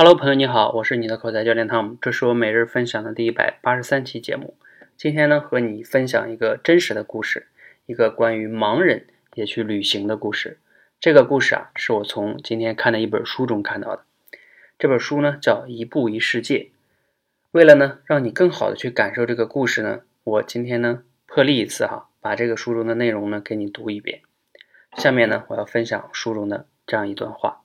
Hello，朋友你好，我是你的口才教练汤姆，这是我每日分享的第一百八十三期节目。今天呢，和你分享一个真实的故事，一个关于盲人也去旅行的故事。这个故事啊，是我从今天看的一本书中看到的。这本书呢，叫《一步一世界》。为了呢，让你更好的去感受这个故事呢，我今天呢，破例一次哈，把这个书中的内容呢，给你读一遍。下面呢，我要分享书中的这样一段话。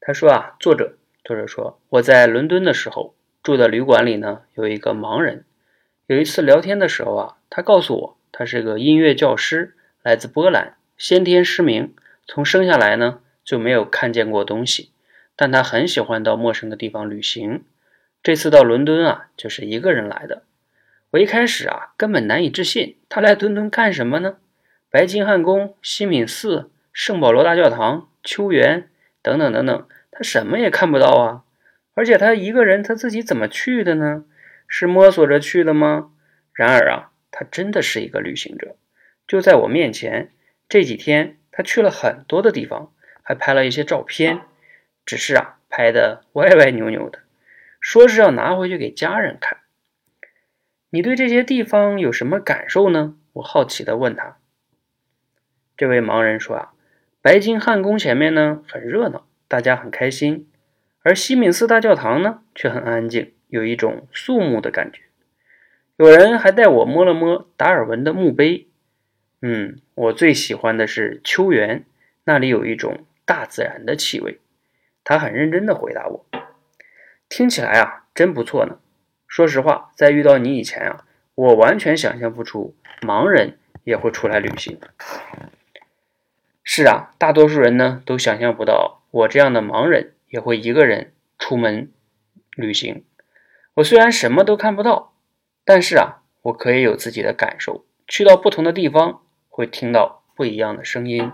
他说啊，作者。作者说：“我在伦敦的时候住的旅馆里呢，有一个盲人。有一次聊天的时候啊，他告诉我，他是个音乐教师，来自波兰，先天失明，从生下来呢就没有看见过东西。但他很喜欢到陌生的地方旅行。这次到伦敦啊，就是一个人来的。我一开始啊，根本难以置信，他来伦敦干什么呢？白金汉宫、西敏寺、圣保罗大教堂、秋园等等等等。”他什么也看不到啊，而且他一个人，他自己怎么去的呢？是摸索着去的吗？然而啊，他真的是一个旅行者，就在我面前。这几天他去了很多的地方，还拍了一些照片，只是啊，拍的歪歪扭扭的，说是要拿回去给家人看。你对这些地方有什么感受呢？我好奇的问他。这位盲人说啊，白金汉宫前面呢很热闹。大家很开心，而西敏寺大教堂呢却很安静，有一种肃穆的感觉。有人还带我摸了摸达尔文的墓碑。嗯，我最喜欢的是秋园，那里有一种大自然的气味。他很认真地回答我，听起来啊真不错呢。说实话，在遇到你以前啊，我完全想象不出盲人也会出来旅行。是啊，大多数人呢都想象不到。我这样的盲人也会一个人出门旅行。我虽然什么都看不到，但是啊，我可以有自己的感受。去到不同的地方，会听到不一样的声音，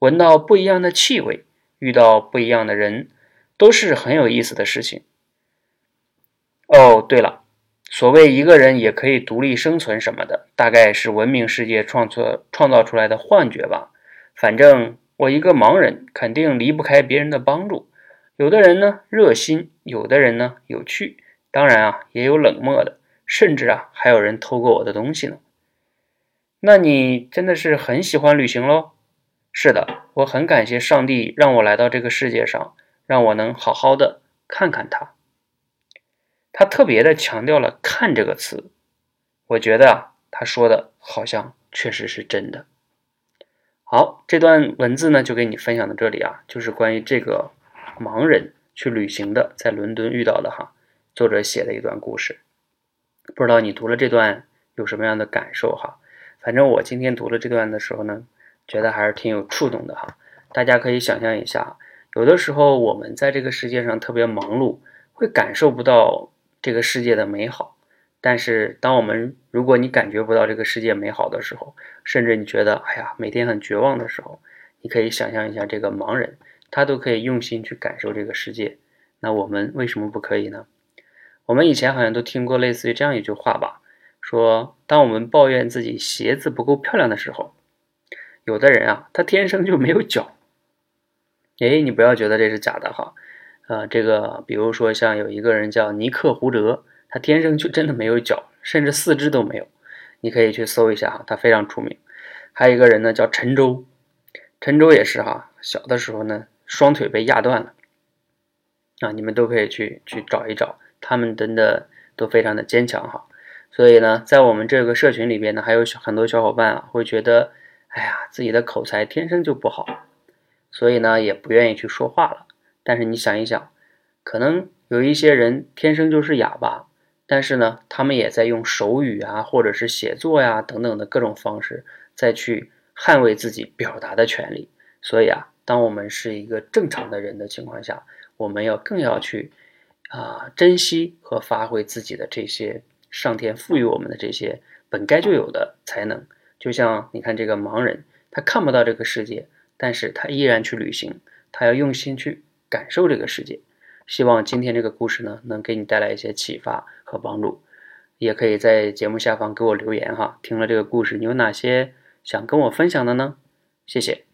闻到不一样的气味，遇到不一样的人，都是很有意思的事情。哦，对了，所谓一个人也可以独立生存什么的，大概是文明世界创作创造出来的幻觉吧。反正。我一个盲人，肯定离不开别人的帮助。有的人呢热心，有的人呢有趣，当然啊也有冷漠的，甚至啊还有人偷过我的东西呢。那你真的是很喜欢旅行喽？是的，我很感谢上帝让我来到这个世界上，让我能好好的看看他。他特别的强调了“看”这个词，我觉得啊他说的好像确实是真的。好，这段文字呢就给你分享到这里啊，就是关于这个盲人去旅行的，在伦敦遇到的哈，作者写的一段故事。不知道你读了这段有什么样的感受哈？反正我今天读了这段的时候呢，觉得还是挺有触动的哈。大家可以想象一下，有的时候我们在这个世界上特别忙碌，会感受不到这个世界的美好。但是，当我们如果你感觉不到这个世界美好的时候，甚至你觉得哎呀每天很绝望的时候，你可以想象一下这个盲人，他都可以用心去感受这个世界。那我们为什么不可以呢？我们以前好像都听过类似于这样一句话吧，说当我们抱怨自己鞋子不够漂亮的时候，有的人啊，他天生就没有脚。哎，你不要觉得这是假的哈，呃，这个比如说像有一个人叫尼克胡哲。他天生就真的没有脚，甚至四肢都没有。你可以去搜一下哈，他非常出名。还有一个人呢，叫陈舟，陈舟也是哈，小的时候呢，双腿被压断了。啊，你们都可以去去找一找，他们真的都非常的坚强哈。所以呢，在我们这个社群里边呢，还有很多小伙伴啊，会觉得，哎呀，自己的口才天生就不好，所以呢，也不愿意去说话了。但是你想一想，可能有一些人天生就是哑巴。但是呢，他们也在用手语啊，或者是写作呀等等的各种方式，再去捍卫自己表达的权利。所以啊，当我们是一个正常的人的情况下，我们要更要去啊珍惜和发挥自己的这些上天赋予我们的这些本该就有的才能。就像你看这个盲人，他看不到这个世界，但是他依然去旅行，他要用心去感受这个世界。希望今天这个故事呢，能给你带来一些启发和帮助。也可以在节目下方给我留言哈。听了这个故事，你有哪些想跟我分享的呢？谢谢。